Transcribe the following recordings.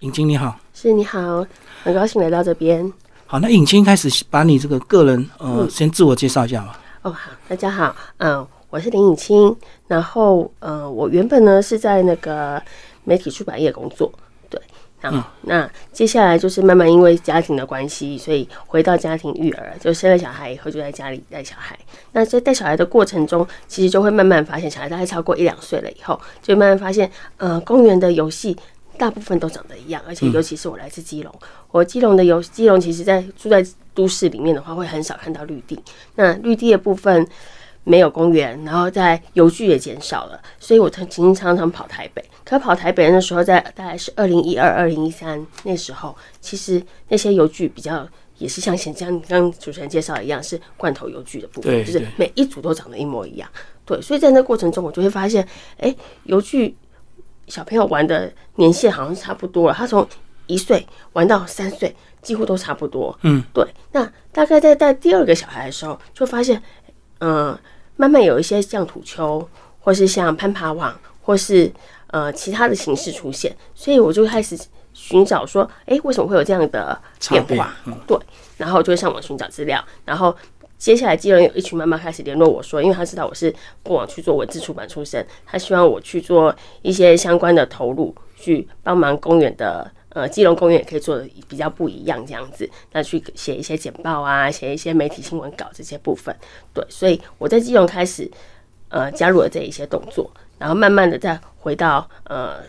尹青你好，是你好，很高兴来到这边。好，那尹青开始把你这个个人呃，先自我介绍一下吧。哦，好，大家好，嗯，我是林颖青，然后呃，我原本呢是在那个媒体出版业工作，对，然后那接下来就是慢慢因为家庭的关系，所以回到家庭育儿，就生了小孩以后就在家里带小孩。那在带小孩的过程中，其实就会慢慢发现，小孩大概超过一两岁了以后，就慢慢发现，呃，公园的游戏。大部分都长得一样，而且尤其是我来自基隆，我基隆的有基隆，其实在住在都市里面的话，会很少看到绿地。那绿地的部分没有公园，然后在游具也减少了，所以我曾经常常跑台北。可跑台北那时候，在大概是二零一二、二零一三那时候，其实那些游具比较也是像像刚刚主持人介绍一样，是罐头游具的部分，就是每一组都长得一模一样。对，所以在那过程中，我就会发现，哎，游具。小朋友玩的年限好像差不多了，他从一岁玩到三岁，几乎都差不多。嗯，对。那大概在带第二个小孩的时候，就发现，嗯，慢慢有一些像土丘，或是像攀爬网，或是呃其他的形式出现，所以我就开始寻找说，哎，为什么会有这样的变化？对，然后就会上网寻找资料，然后。接下来，基隆有一群妈妈开始联络我说，因为她知道我是过往去做文字出版出身，她希望我去做一些相关的投入，去帮忙公园的呃，基隆公园也可以做的比较不一样这样子，那去写一些简报啊，写一些媒体新闻稿这些部分。对，所以我在基隆开始呃加入了这一些动作，然后慢慢的再回到呃。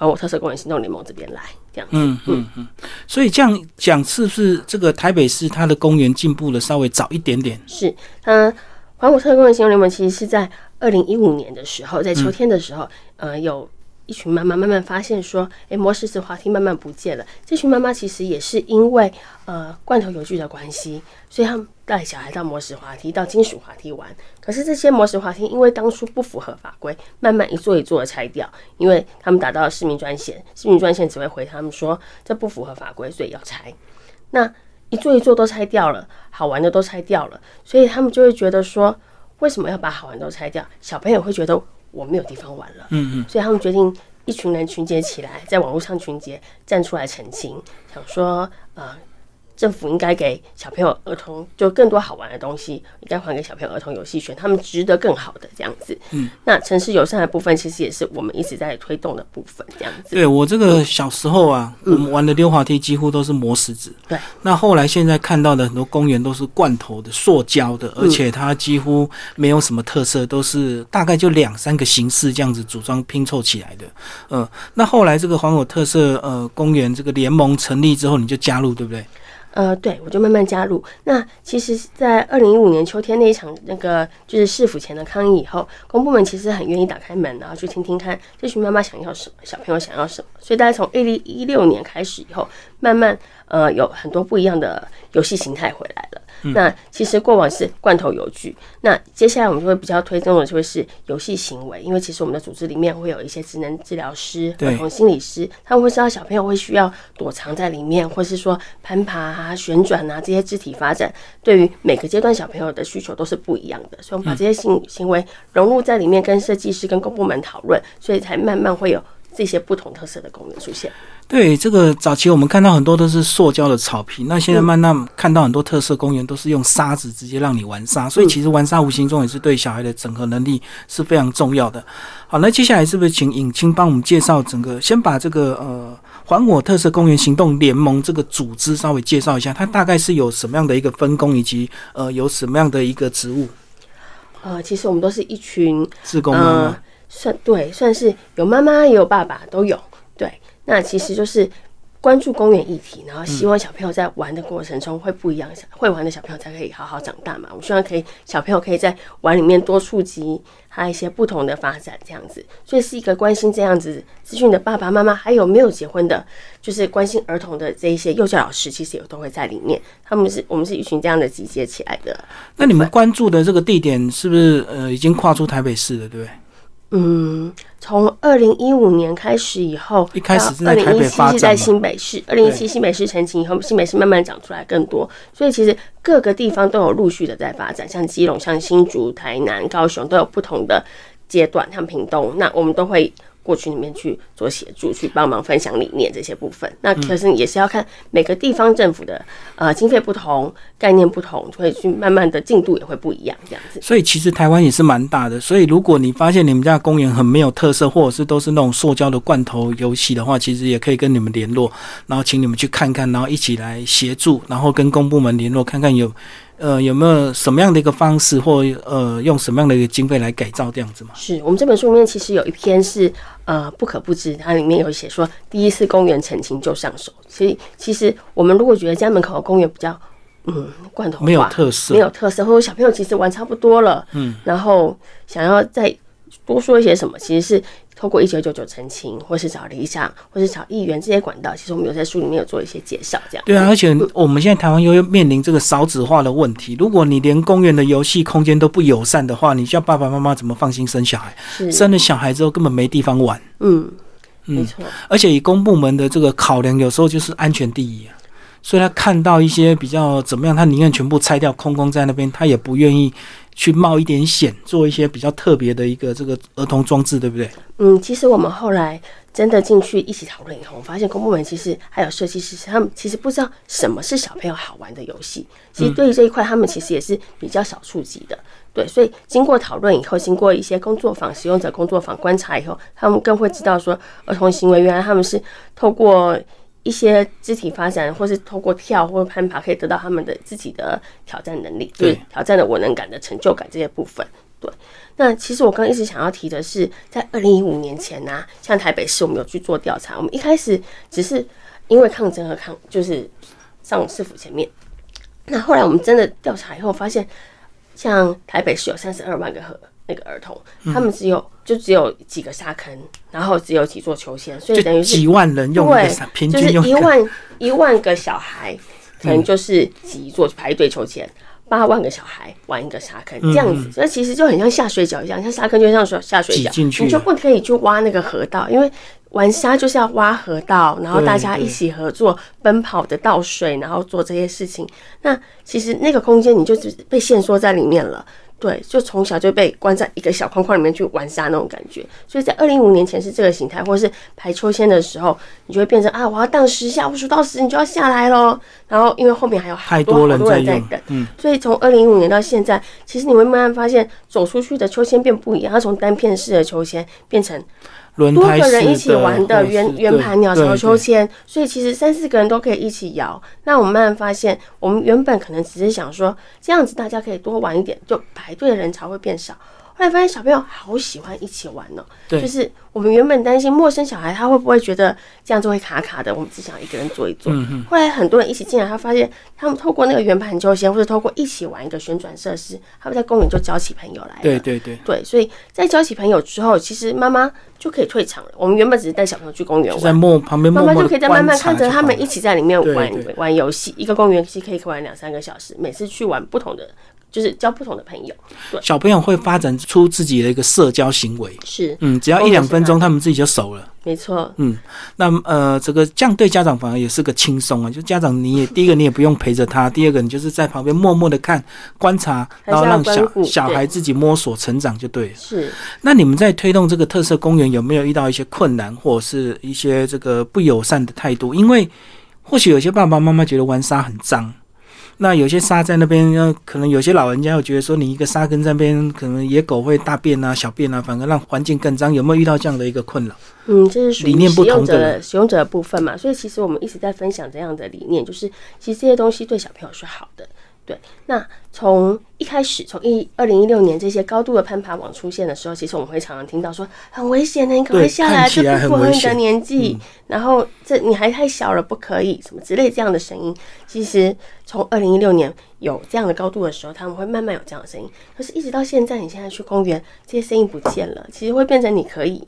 还我特色公园行动联盟这边来，这样。嗯嗯嗯，所以这样讲，是不是这个台北市它的公园进步的稍微早一点点？是，嗯，还我特色公园行动联盟其实是在二零一五年的时候，在秋天的时候，呃，有。一群妈妈慢慢发现说：“哎，磨石子滑梯慢慢不见了。”这群妈妈其实也是因为呃罐头游具的关系，所以他们带小孩到磨石滑梯、到金属滑梯玩。可是这些磨石滑梯因为当初不符合法规，慢慢一座一座的拆掉，因为他们打到了市民专线，市民专线只会回他们说这不符合法规，所以要拆。那一座一座都拆掉了，好玩的都拆掉了，所以他们就会觉得说：为什么要把好玩都拆掉？小朋友会觉得。我没有地方玩了，嗯嗯，所以他们决定一群人群结起来，在网络上群结，站出来澄清，想说，呃。政府应该给小朋友、儿童就更多好玩的东西，应该还给小朋友、儿童游戏权，他们值得更好的这样子。嗯，那城市友善的部分其实也是我们一直在推动的部分，这样子。对我这个小时候啊，我们玩的溜滑梯几乎都是磨石子。对，那后来现在看到的很多公园都是罐头的、塑胶的，而且它几乎没有什么特色，都是大概就两三个形式这样子组装拼凑起来的。嗯，那后来这个黄有特色呃公园这个联盟成立之后，你就加入对不对？呃，对，我就慢慢加入。那其实，在二零一五年秋天那一场那个就是市府前的抗议以后，公部门其实很愿意打开门，然后去听听看这群妈妈想要什么，小朋友想要什么。所以，大家从二零一六年开始以后，慢慢呃有很多不一样的游戏形态回来了。那其实过往是罐头游具，那接下来我们就会比较推动的就会是游戏行为，因为其实我们的组织里面会有一些职能治疗师、儿童心理师，他们会知道小朋友会需要躲藏在里面，或是说攀爬啊、旋转啊这些肢体发展，对于每个阶段小朋友的需求都是不一样的，所以我们把这些行行为融入在里面，跟设计师、跟公部门讨论，所以才慢慢会有这些不同特色的公园出现。对这个早期我们看到很多都是塑胶的草坪，那现在慢慢看到很多特色公园都是用沙子直接让你玩沙，所以其实玩沙无形中也是对小孩的整合能力是非常重要的。好，那接下来是不是请尹青帮我们介绍整个，先把这个呃还我特色公园行动联盟这个组织稍微介绍一下，它大概是有什么样的一个分工，以及呃有什么样的一个职务？呃，其实我们都是一群自工妈妈，算对，算是有妈妈也有爸爸都有。那其实就是关注公园议题，然后希望小朋友在玩的过程中会不一样，会玩的小朋友才可以好好长大嘛。我希望可以小朋友可以在玩里面多触及还有一些不同的发展，这样子。所以是一个关心这样子资讯的爸爸妈妈，还有没有结婚的，就是关心儿童的这一些幼教老师，其实也都会在里面。他们是我们是一群这样的集结起来的。那你们关注的这个地点是不是呃已经跨出台北市了，对不对？嗯，从二零一五年开始以后，一开始是在新北市。二零一七新北市成型以后，新北市慢慢长出来更多，所以其实各个地方都有陆续的在发展，像基隆、像新竹、台南、高雄都有不同的阶段，像屏东，那我们都会。过去里面去做协助，去帮忙分享理念这些部分。那可是也是要看每个地方政府的呃经费不同，概念不同，会去慢慢的进度也会不一样这样子。所以其实台湾也是蛮大的，所以如果你发现你们家公园很没有特色，或者是都是那种塑胶的罐头游戏的话，其实也可以跟你们联络，然后请你们去看看，然后一起来协助，然后跟公部门联络，看看有。呃，有没有什么样的一个方式，或呃，用什么样的一个经费来改造这样子吗？是我们这本书里面其实有一篇是呃不可不知，它里面有写说第一次公园澄清就上手。所以其实我们如果觉得家门口的公园比较嗯罐头没有特色，没有特色，或者小朋友其实玩差不多了，嗯，然后想要再多说一些什么，其实是。透过一九九九澄清，或是找理想，或是找议员这些管道，其实我们有在书里面有做一些介绍，这样。对啊，而且我们现在台湾又面临这个少子化的问题，如果你连公园的游戏空间都不友善的话，你叫爸爸妈妈怎么放心生小孩？生了小孩之后根本没地方玩。嗯，没错。而且以公部门的这个考量，有时候就是安全第一啊，所以他看到一些比较怎么样，他宁愿全部拆掉，空空在那边，他也不愿意。去冒一点险，做一些比较特别的一个这个儿童装置，对不对？嗯，其实我们后来真的进去一起讨论以后，我发现公部门其实还有设计师，他们其实不知道什么是小朋友好玩的游戏。其实对于这一块，他们其实也是比较少触及的。对，所以经过讨论以后，经过一些工作坊、使用者工作坊观察以后，他们更会知道说，儿童行为原来他们是透过。一些肢体发展，或是透过跳或攀爬，可以得到他们的自己的挑战能力，对挑战的我能感的成就感这些部分。对，那其实我刚刚一直想要提的是，在二零一五年前呢，像台北市我们有去做调查，我们一开始只是因为抗争和抗，就是上市府前面。那后来我们真的调查以后，发现像台北市有三十二万个河。那个儿童，他们只有就只有几个沙坑，然后只有几座秋千，所以等于是几万人用对，平均用一万一万个小孩，可能就是几座排队秋千，八万个小孩玩一个沙坑这样子，那其实就很像下水饺一样，像沙坑就像说下水饺，你就不可以去挖那个河道，因为玩沙就是要挖河道，然后大家一起合作奔跑的倒水，然后做这些事情，那其实那个空间你就只被限缩在里面了。对，就从小就被关在一个小框框里面去玩沙那种感觉，所以在二零一五年前是这个形态，或者是排秋千的时候，你就会变成啊，我要荡十下，我数到十，你就要下来喽。然后因为后面还有好多多人在等，嗯，所以从二零一五年到现在，其实你会慢慢发现，走出去的秋千变不一样，它从单片式的秋千变成。多个人一起玩的圆圆盘鸟巢秋千，所以其实三四个人都可以一起摇。那我们慢慢发现，我们原本可能只是想说这样子大家可以多玩一点，就排队的人才会变少。后来发现小朋友好喜欢一起玩呢，就是我们原本担心陌生小孩他会不会觉得这样就会卡卡的，我们只想一个人坐一坐。后来很多人一起进来，他发现他们透过那个圆盘秋千，或者透过一起玩一个旋转设施，他们在公园就交起朋友来了。对对对，对，所以在交起朋友之后，其实妈妈就可以退场了。我们原本只是带小朋友去公园玩，在默旁边，妈妈就可以在慢慢看着他们一起在里面玩玩游戏。一个公园其实可以玩两三个小时，每次去玩不同的。就是交不同的朋友，对。小朋友会发展出自己的一个社交行为，是。嗯，只要一两分钟，他们自己就熟了，没错，嗯，那呃，这个这样对家长反而也是个轻松啊，就家长你也第一个你也不用陪着他，第二个你就是在旁边默默的看观察，然后让小小孩自己摸索成长就对了。是，那你们在推动这个特色公园有没有遇到一些困难，或者是一些这个不友善的态度？因为或许有些爸爸妈妈觉得玩沙很脏。那有些沙在那边，可能有些老人家会觉得说，你一个沙根在那边，可能野狗会大便啊、小便啊，反而让环境更脏。有没有遇到这样的一个困扰？嗯，这是属于使用者使用者的部分嘛。所以其实我们一直在分享这样的理念，就是其实这些东西对小朋友是好的。对，那从一开始，从一二零一六年这些高度的攀爬网出现的时候，其实我们会常常听到说很危险的，你可能会下来，这不符合你的年纪，然后这你还太小了，不可以什么之类这样的声音。其实从二零一六年有这样的高度的时候，他们会慢慢有这样的声音。可是，一直到现在，你现在去公园，这些声音不见了，其实会变成你可以，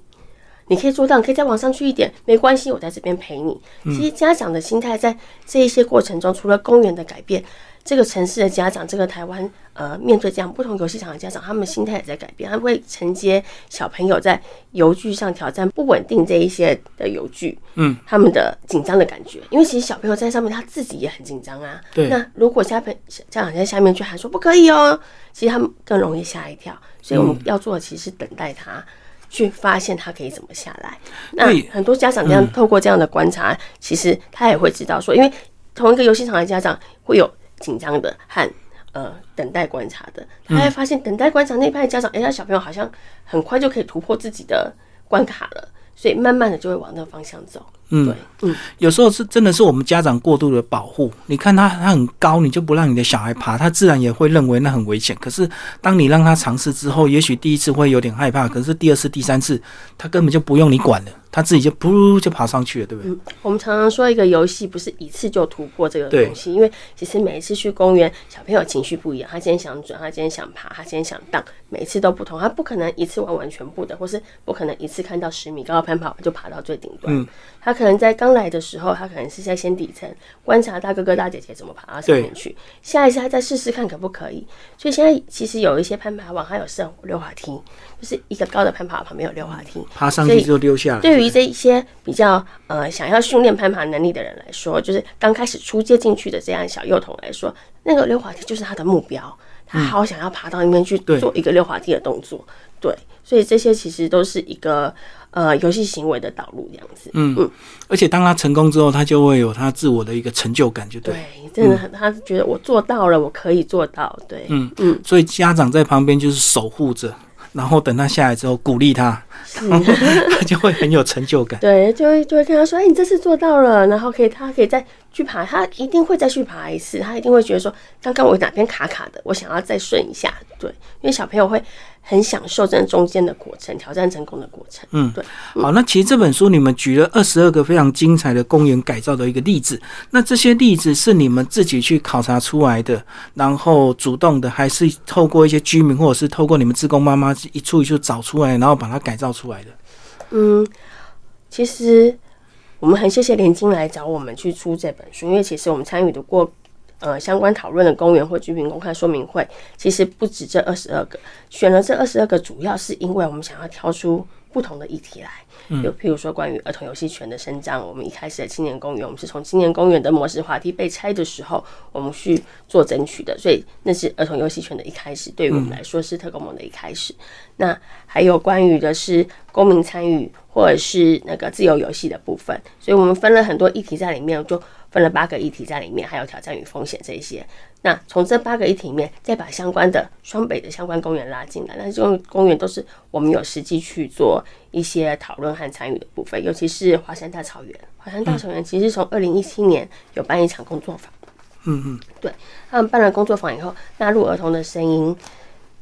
你可以做到，你可以再往上去一点，没关系，我在这边陪你。其实家长的心态在这一些过程中，除了公园的改变。这个城市的家长，这个台湾呃，面对这样不同游戏场的家长，他们心态也在改变，他会承接小朋友在游具上挑战不稳定这一些的游具，嗯，他们的紧张的感觉，因为其实小朋友在上面他自己也很紧张啊。对。那如果家朋家长在下面去喊说不可以哦，其实他们更容易吓一跳。所以我们要做的其实是等待他去发现他可以怎么下来。那很多家长这样透过这样的观察，其实他也会知道说，因为同一个游戏场的家长会有紧张的和呃等待观察的，他会发现等待观察那一派家长，哎、他小朋友好像很快就可以突破自己的关卡了，所以慢慢的就会往那个方向走。嗯对，嗯，有时候是真的是我们家长过度的保护。你看他他很高，你就不让你的小孩爬，他自然也会认为那很危险。可是当你让他尝试之后，也许第一次会有点害怕，可是第二次、第三次，他根本就不用你管了，他自己就噗就爬上去了，对不对？我们常常说一个游戏不是一次就突破这个东西，因为其实每一次去公园，小朋友情绪不一样，他今天想转，他今天想爬，他今天想荡，每一次都不同，他不可能一次玩完全部的，或是不可能一次看到十米高的攀爬就爬到最顶端。嗯他可能在刚来的时候，他可能是在先底层观察大哥哥大姐姐怎么爬到上面去，下一次他再试试看可不可以。所以现在其实有一些攀爬网，它有设溜滑梯，就是一个高的攀爬网旁边有溜滑梯，爬上去就溜下来。对于这一些比较呃想要训练攀爬能力的人来说，就是刚开始初阶进去的这样小幼童来说，那个溜滑梯就是他的目标，他好想要爬到那边去做一个溜滑梯的动作。对，所以这些其实都是一个呃游戏行为的导入这样子。嗯嗯，而且当他成功之后，他就会有他自我的一个成就感，就对。对，真的很，他觉得我做到了，我可以做到。对，嗯嗯，所以家长在旁边就是守护着，然后等他下来之后鼓励他，他就会很有成就感。对，就会就会跟他说：“哎、你这次做到了，然后可以，他可以再去爬，他一定会再去爬一次，他一定会觉得说，刚刚我哪边卡卡的，我想要再顺一下。”对，因为小朋友会很享受这中间的过程，挑战成功的过程。嗯对，好，那其实这本书你们举了二十二个非常精彩的公园改造的一个例子，那这些例子是你们自己去考察出来的，然后主动的，还是透过一些居民或者是透过你们志工妈妈一处一处找出来，然后把它改造出来的？嗯，其实我们很谢谢连金来找我们去出这本书，因为其实我们参与的过呃相关讨论的公园或居民公开说明会，其实不止这二十二个，选了这二十二个，主要是因为我们想要挑出不同的议题来。有譬如说关于儿童游戏权的伸张，我们一开始的青年公园，我们是从青年公园的模式滑梯被拆的时候，我们去做争取的，所以那是儿童游戏权的一开始，对于我们来说是特工盟的一开始。那还有关于的是公民参与或者是那个自由游戏的部分，所以我们分了很多议题在里面，就分了八个议题在里面，还有挑战与风险这一些。那从这八个议题里面，再把相关的双北的相关公园拉进来，那这种公园都是我们有实际去做一些讨论和参与的部分，尤其是华山大草原。华山大草原其实从二零一七年有办一场工作坊，嗯嗯，对他们办了工作坊以后，纳入儿童的声音，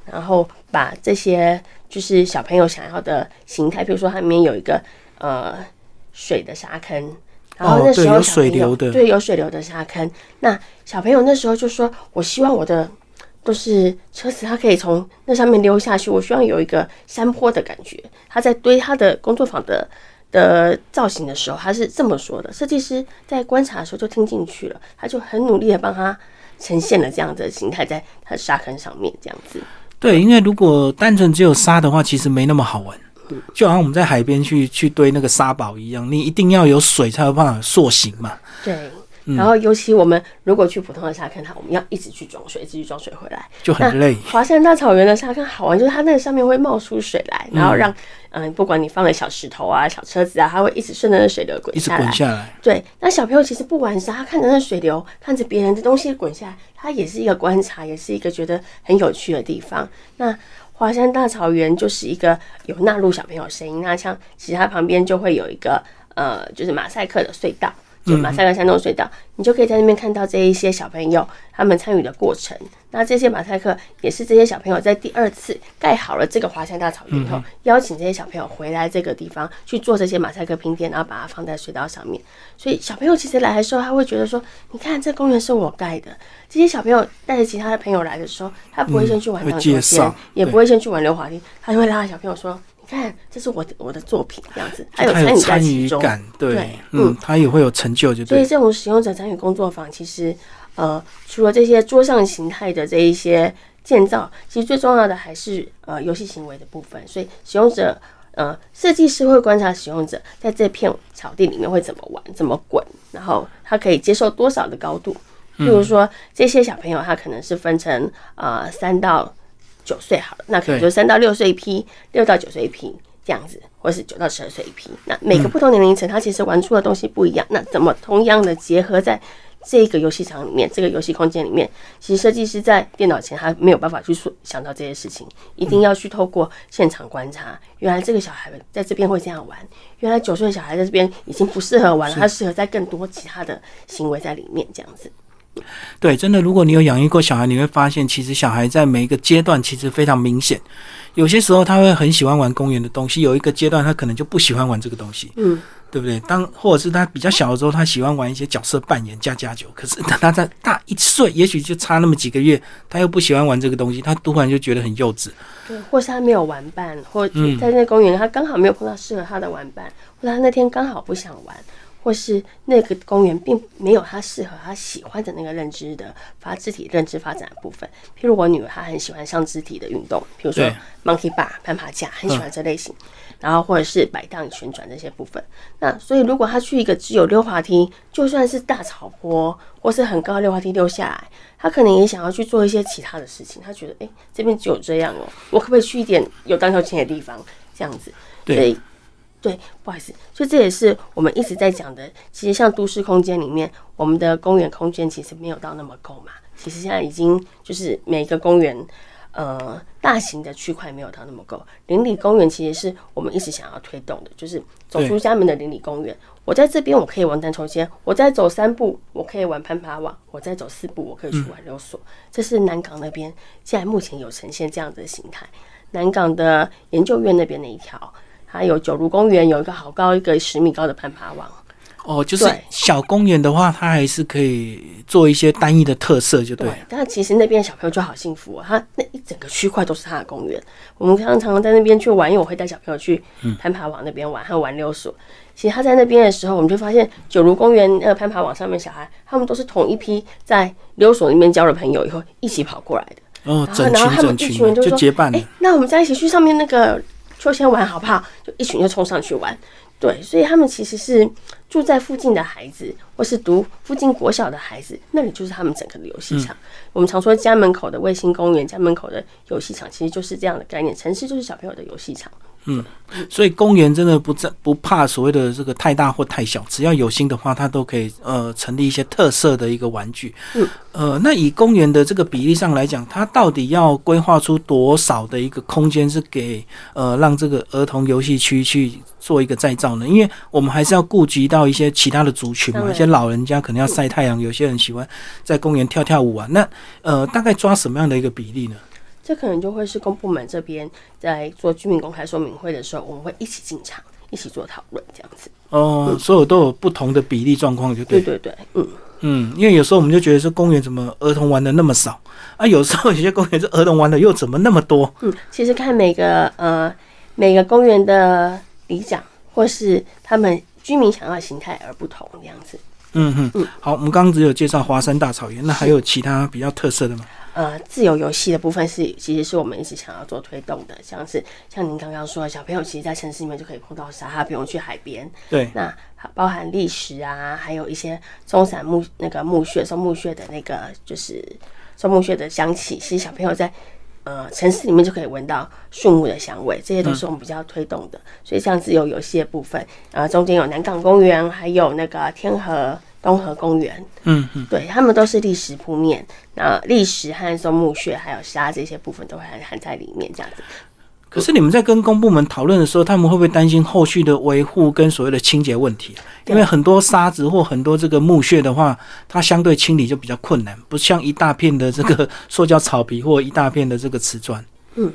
然后把这些就是小朋友想要的形态，比如说它里面有一个呃水的沙坑，然后那时候小朋友、水流的对有水流的沙坑，那小朋友那时候就说：“我希望我的都是车子，它可以从那上面溜下去，我希望有一个山坡的感觉。”他在堆他的工作坊的。的造型的时候，他是这么说的：设计师在观察的时候就听进去了，他就很努力的帮他呈现了这样的形态在他的沙坑上面，这样子。对，因为如果单纯只有沙的话，其实没那么好玩。就好像我们在海边去去堆那个沙堡一样，你一定要有水才有办法塑形嘛。对，然后尤其我们如果去普通的沙坑，它我们要一直去装水，一直去装水回来。就很累。华山大草原的沙坑好玩，就是它那个上面会冒出水来，然后让嗯、不管你放了小石头啊、小车子啊，它会一直顺着那水流滚一直下来。滚下来，对，那小朋友其实不玩沙，他看着那水流，看着别人的东西滚下来，他也是一个观察，也是一个觉得很有趣的地方。那华山大草原就是一个有纳入小朋友声音，那像其他旁边就会有一个呃，就是马赛克的隧道。就马赛克山洞隧道，你就可以在那边看到这一些小朋友他们参与的过程。那这些马赛克也是这些小朋友在第二次盖好了这个华山大草原以后，邀请这些小朋友回来这个地方去做这些马赛克拼贴，然后把它放在隧道上面。所以小朋友其实来的时候，他会觉得说：“你看，这公园是我盖的。”这些小朋友带着其他的朋友来的时候，他不会先去玩会荡秋千也不会先去玩溜滑梯，他就会拉着小朋友说：“你看，这是我的我的作品。”这样子，他有参与参。与感，对，对嗯，他也会有成就，就对。所以这种使用者参与工作坊，其实呃，除了这些桌上形态的这一些建造，其实最重要的还是呃游戏行为的部分。所以使用者呃设计师会观察使用者在这片草地里面会怎么玩、怎么滚，然后他可以接受多少的高度。譬如说，这些小朋友他可能是分成呃三到九岁好了，那可能就三到六岁一批，六到九岁一批。这样子，或是九到十二岁一批。那每个不同年龄层，他其实玩出的东西不一样。那怎么同样的结合在这个游戏场里面，这个游戏空间里面？其实设计师在电脑前他没有办法去说想到这些事情，一定要去透过现场观察。原来这个小孩在这边会这样玩，原来九岁的小孩在这边已经不适合玩了，他适合在更多其他的行为在里面这样子。对，真的，如果你有养育过小孩，你会发现，其实小孩在每一个阶段其实非常明显。有些时候他会很喜欢玩公园的东西，有一个阶段他可能就不喜欢玩这个东西，嗯，对不对？当或者是他比较小的时候，他喜欢玩一些角色扮演、加加酒。可是等他在大一岁，也许就差那么几个月，他又不喜欢玩这个东西，他突然就觉得很幼稚。对，或是他没有玩伴，或在那公园他刚好没有碰到适合他的玩伴，或者他那天刚好不想玩。或是那个公园并没有他适合他喜欢的那个认知的发肢体认知发展的部分，譬如我女儿她很喜欢上肢体的运动，比如说 monkey bar 攀爬架，很喜欢这类型，然后或者是摆荡旋转这些部分。那所以如果他去一个只有溜滑梯，就算是大草坡或是很高的溜滑梯溜下来，他可能也想要去做一些其他的事情。他觉得哎，这边只有这样哦，我可不可以去一点有荡秋千的地方？这样子，所以。对，不好意思，所以这也是我们一直在讲的。其实像都市空间里面，我们的公园空间其实没有到那么够嘛。其实现在已经就是每个公园，呃，大型的区块没有到那么够。邻里公园其实是我们一直想要推动的，就是走出家门的邻里公园。我在这边我可以玩单抽签，我再走三步我可以玩攀爬网，我再走四步我可以去玩溜索。这是南港那边现在目前有呈现这样子的形态。南港的研究院那边那一条。还有九如公园有一个好高一个十米高的攀爬网哦，就是小公园的话，它还是可以做一些单一的特色，就对。但其实那边小朋友就好幸福哦，他那一整个区块都是他的公园。我们常常在那边去玩，因为我会带小朋友去攀爬网那边玩，还有玩溜索。其实他在那边的时候，我们就发现九如公园那个攀爬网上面小孩，他们都是同一批在溜索那边交了朋友以后一起跑过来的哦，整群整群就结伴。哎，那我们再一起去上面那个。秋千玩好不好？就一群就冲上去玩，对，所以他们其实是住在附近的孩子，或是读附近国小的孩子，那里就是他们整个的游戏场。我们常说家门口的卫星公园，家门口的游戏场，其实就是这样的概念。城市就是小朋友的游戏场。嗯，所以公园真的不在不怕所谓的这个太大或太小，只要有心的话，它都可以呃成立一些特色的一个玩具。嗯，呃，那以公园的这个比例上来讲，它到底要规划出多少的一个空间是给呃让这个儿童游戏区去做一个再造呢？因为我们还是要顾及到一些其他的族群嘛，一些老人家可能要晒太阳，有些人喜欢在公园跳跳舞啊。那呃，大概抓什么样的一个比例呢？这可能就会是公部门这边在做居民公开说明会的时候，我们会一起进场，一起做讨论，这样子。哦，所有都有不同的比例状况，就对。对对对，嗯嗯，因为有时候我们就觉得说公园怎么儿童玩的那么少啊？有时候有些公园是儿童玩的又怎么那么多？嗯，其实看每个呃每个公园的里长或是他们居民想要的形态而不同，这样子。嗯哼嗯，好，我们刚刚只有介绍华山大草原，那还有其他比较特色的吗？呃，自由游戏的部分是，其实是我们一直想要做推动的，像是像您刚刚说，小朋友其实，在城市里面就可以碰到沙，他不用去海边。对。那包含历史啊，还有一些松散木那个木屑、松木屑的那个，就是松木屑的香气，其实小朋友在呃城市里面就可以闻到树木的香味，这些都是我们比较推动的。所以像自由游戏的部分，呃，中间有南港公园，还有那个天河。东河公园，嗯嗯，对他们都是历史铺面，那历史和松木穴还有沙这些部分都会含含在里面，这样子。可是你们在跟公部门讨论的时候，他们会不会担心后续的维护跟所谓的清洁问题？因为很多沙子或很多这个木屑的话，它相对清理就比较困难，不像一大片的这个塑胶草皮或一大片的这个瓷砖。嗯，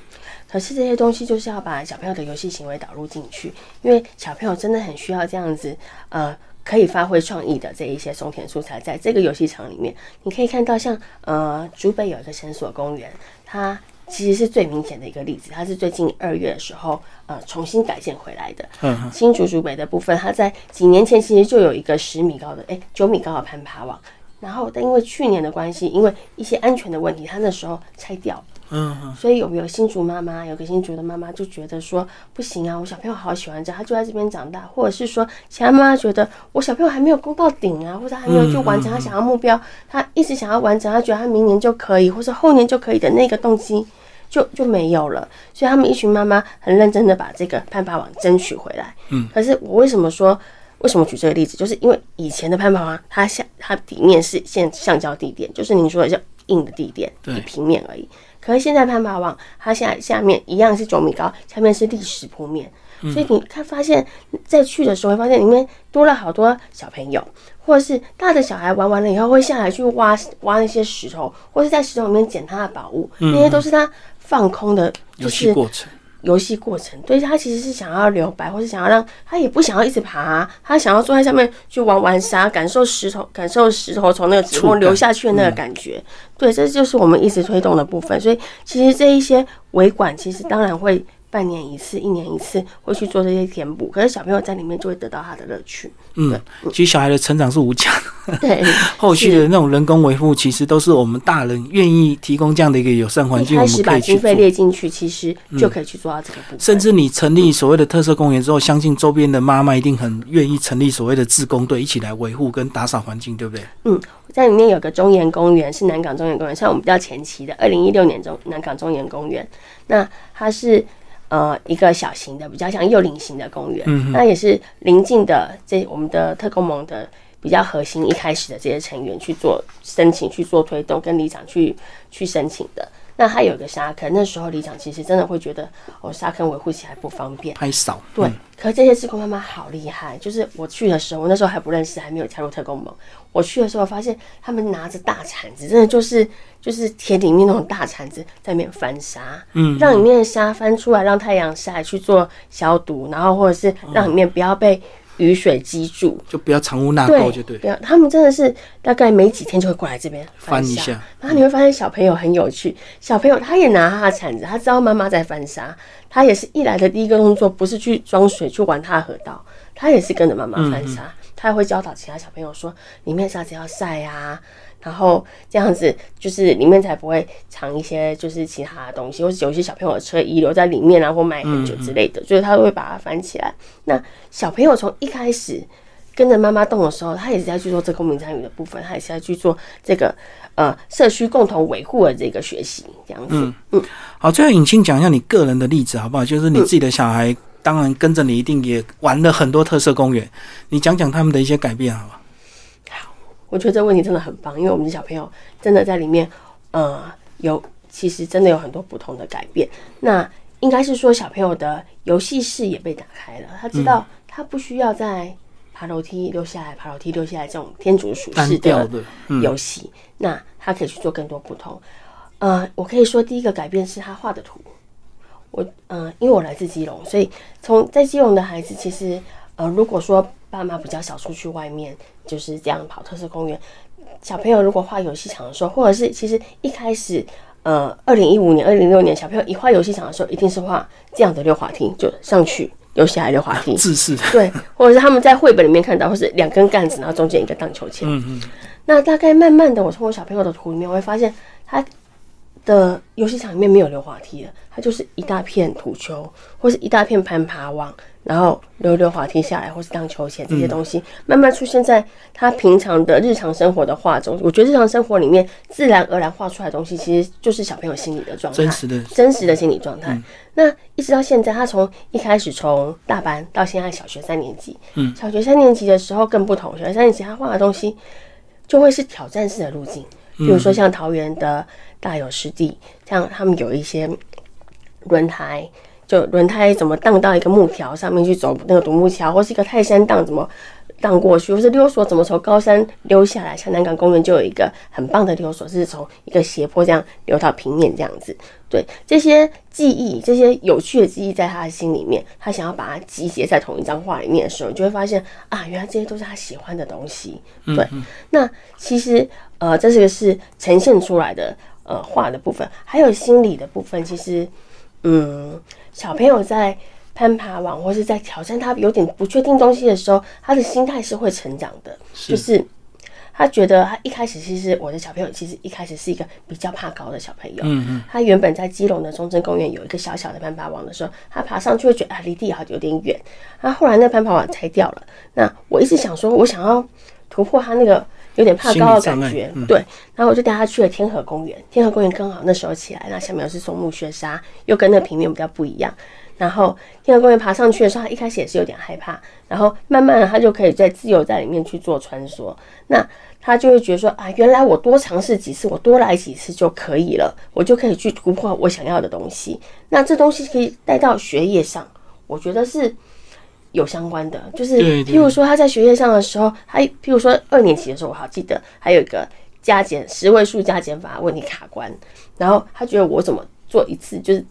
可是这些东西就是要把小朋友的游戏行为导入进去，因为小朋友真的很需要这样子，呃。可以发挥创意的这一些松田素材，在这个游戏场里面，你可以看到像呃，竹北有一个绳索公园，它其实是最明显的一个例子。它是最近二月的时候呃重新改建回来的。嗯，新竹竹北的部分，它在几年前其实就有一个十米高的哎九米高的攀爬网，然后但因为去年的关系，因为一些安全的问题，它那时候拆掉。嗯，所以有没有新竹妈妈？有个新竹的妈妈就觉得说不行啊，我小朋友好喜欢这，他就在这边长大，或者是说其他妈妈觉得我小朋友还没有攻到顶啊，或者还没有就完成他想要目标，他一直想要完成，他觉得他明年就可以，或者后年就可以的那个动机，就就没有了。所以他们一群妈妈很认真的把这个攀爬网争取回来。嗯，可是我为什么说为什么举这个例子，就是因为以前的攀爬网，它下它底面是现橡胶地垫，就是您说的叫硬的地垫，对平面而已。可是现在攀爬网，它下下面一样是九米高，下面是砾石铺面，所以你看发现，在去的时候会发现里面多了好多小朋友，或者是大的小孩玩完了以后会下来去挖挖那些石头，或是在石头里面捡他的宝物，那些都是他放空的，就游戏是过程，游戏过程，对他其实是想要留白，或是想要让他也不想要一直爬、他想要坐在下面去玩玩沙，感受石头，感受石头从那个指触感缝流下去的那个感觉。对，这就是我们一直推动的部分。所以其实这一些维管，其实当然会半年一次、一年一次会去做这些填补，可是小朋友在里面就会得到他的乐趣。嗯，其实小孩的成长是无价的，对，后续的那种人工维护，其实都是我们大人愿意提供这样的一个友善环境，我们可以去把经费。列进去，其实就可以去做到这个部分。甚至你成立所谓的特色公园之后，相信周边的妈妈一定很愿意成立所谓的志工队，一起来维护跟打扫环境，对不对？嗯在里面有个中研公园，是南港中研公园，像我们比较前期的，二零一六年中南港中研公园，那它是呃一个小型的，比较像幼龄型的公园，那也是临近的这我们的特工盟的比较核心一开始的这些成员去做申请、去做推动，跟里长去去申请的。那它有一个沙坑，那时候里长其实真的会觉得哦，沙坑维护起来不方便，太少，对，可是这些志工妈妈好厉害，就是我去的时候，我那时候还不认识，还没有加入特工盟。我去的时候发现他们拿着大铲子，真的就是就是田里面那种大铲子在里面翻沙，嗯，让里面的沙翻出来，让太阳晒去做消毒，然后或者是让里面不要被雨水积住。就不要藏污纳，垢，就对。不要，他们真的是大概没几天就会过来这边翻一下然后你会发现小朋友很有趣，小朋友他也拿他的铲子，他知道妈妈在翻沙，他也是一来的第一个动作不是去装水去玩他的河道，他也是跟着妈妈翻沙，他也会教导其他小朋友说里面沙子要晒啊。然后这样子，就是里面才不会藏一些就是其他的东西，或是有一些小朋友的车遗留在里面啊，或埋很久之类的，所以他会把它翻起来。那小朋友从一开始跟着妈妈动的时候，他也是在去做这公民参与的部分，他也是在去做这个呃社区共同维护的这个学习，这样子。嗯好，最后尹清讲一下你个人的例子好不好？就是你自己的小孩，当然跟着你一定也玩了很多特色公园，你讲讲他们的一些改变好不好？我觉得这个问题真的很棒，因为我们的小朋友真的在里面，呃，有其实真的有很多不同的改变。那应该是说小朋友的游戏视野被打开了，他知道他不需要在爬楼梯溜下来、爬楼梯溜下来这种天竺鼠式的游戏，那他可以去做更多不同。呃，我可以说第一个改变是他画的图。我呃，因为我来自基隆，所以从在基隆的孩子，其实呃，如果说爸妈比较少出去外面，就是这样跑特色公园，小朋友如果画游戏场的时候，或者是其实一开始。呃，二零一五年、二零一六年，小朋友一画游戏场的时候，一定是画这样的溜滑梯，就上去游下来溜滑梯。自式的，对，或者是他们在绘本里面看到，或是两根杆子，然后中间一个荡秋千。嗯嗯，那大概慢慢的，我从我小朋友的图里面，我会发现他的游戏场里面没有溜滑梯了，它就是一大片土丘，或是一大片攀爬网，然后溜溜滑梯下来，或是荡秋千这些东西，慢慢出现在他平常的日常生活的画中。我觉得日常生活里面自然而然画出来的东西，其实就是小朋友心理的状态，真实的，真实的心理状态。那一直到现在，他从一开始从大班到现在小学三年级，嗯，小学三年级的时候更不同，小学三年级他画的东西就会是挑战式的路径，比如说像桃园的大有湿地，像他们有一些轮胎。就轮胎怎么荡到一个木条上面去走那个独木桥，或是一个泰山荡怎么荡过去，或是溜索怎么从高山溜下来。像南港公园就有一个很棒的溜索，是从一个斜坡这样溜到平面这样子。对这些记忆，这些有趣的记忆，在他的心里面，他想要把它集结在同一张画里面的时候，你就会发现啊，原来这些都是他喜欢的东西。对，那其实呃，这是个是呈现出来的呃画的部分，还有心理的部分，其实嗯。小朋友在攀爬网或是在挑战他有点不确定东西的时候，他的心态是会成长的。就是他觉得他一开始其实我的小朋友其实一开始是一个比较怕高的小朋友。嗯嗯。他原本在基隆的中正公园有一个小小的攀爬网的时候，他爬上去会觉得啊离地好有点远。那后来那攀爬网拆掉了。那我一直想说，我想要突破他那个有点怕高的感觉，嗯对。然后我就带他去了天河公园，天河公园刚好那时候起来，那下面又是松木雪沙，又跟那平面比较不一样。然后天河公园爬上去的时候，他一开始也是有点害怕，然后慢慢的他就可以在自由在里面去做穿梭。那他就会觉得说啊，原来我多尝试几次，我多来几次就可以了，我就可以去突破我想要的东西。那这东西可以带到学业上，我觉得是有相关的，就是譬如说他在学业上的时候，他譬如说二年级的时候，我好记得还有一个加减十位数加减法问题卡关，然后他觉得我怎么做一次就是。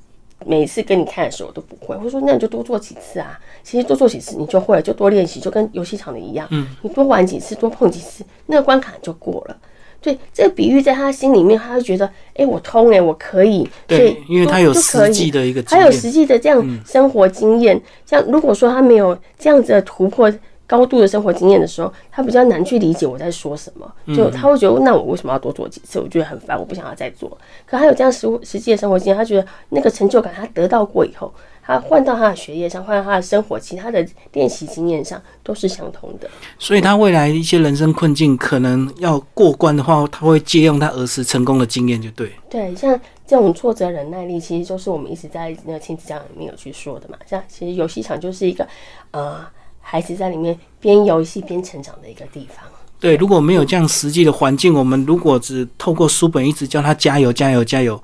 每一次跟你看的时候我都不会，我说那你就多做几次啊。其实多做几次你就会了，就多练习，就跟游戏场的一样。嗯，你多玩几次，多碰几次，那个关卡就过了。对，这个比喻在他心里面，他就觉得，哎、我通哎、我可以。所以对，因为他有实际的一个经还有，实际的这样生活经验。像如果说他没有这样子的突破高度的生活经验的时候，他比较难去理解我在说什么。就他会觉得，那我为什么要多做几次？我觉得很烦，我不想要再做。可他有这样实实际的生活经验，他觉得那个成就感他得到过以后，他换到他的学业上，换到他的生活其他的练习经验上，都是相同的。所以他未来一些人生困境可能要过关的话，他会借用他儿时成功的经验，就对。对，像这种挫折忍耐力，其实就是我们一直在那个亲子教育里面有去说的嘛。像其实游戏场就是一个呃，孩子在里面边游戏边成长的一个地方。对，如果没有这样实际的环境，我们如果只透过书本一直叫他加油、加油、加油，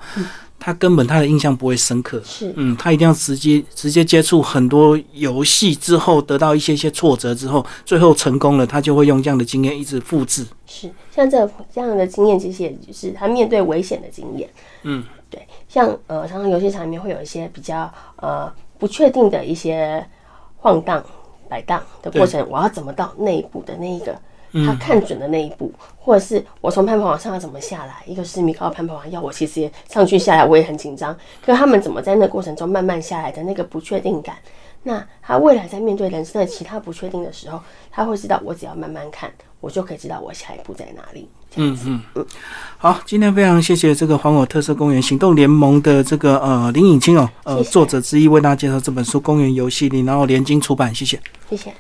他根本他的印象不会深刻。是嗯，他一定要直接直接接触很多游戏之后，得到一些些挫折之后，最后成功了，他就会用这样的经验一直复制。是，像这这样的经验，其实也就是他面对危险的经验。嗯，对，像呃，常常游戏场里面会有一些比较呃不确定的一些晃荡、摆荡的过程，我要怎么到那一步的那一个。他看准的那一步，或者是我从攀爬往上要怎么下来，一个是米高的攀爬网要我其实也上去下来，我也很紧张。可是他们怎么在那过程中慢慢下来的那个不确定感，那他未来在面对人生的其他不确定的时候，他会知道我只要慢慢看，我就可以知道我下一步在哪里。这样子，好，今天非常谢谢这个还我特色公园行动联盟的这个呃林颖清哦，呃作者之一为大家介绍这本书《公园游戏里》，然后联经出版，谢谢。谢谢。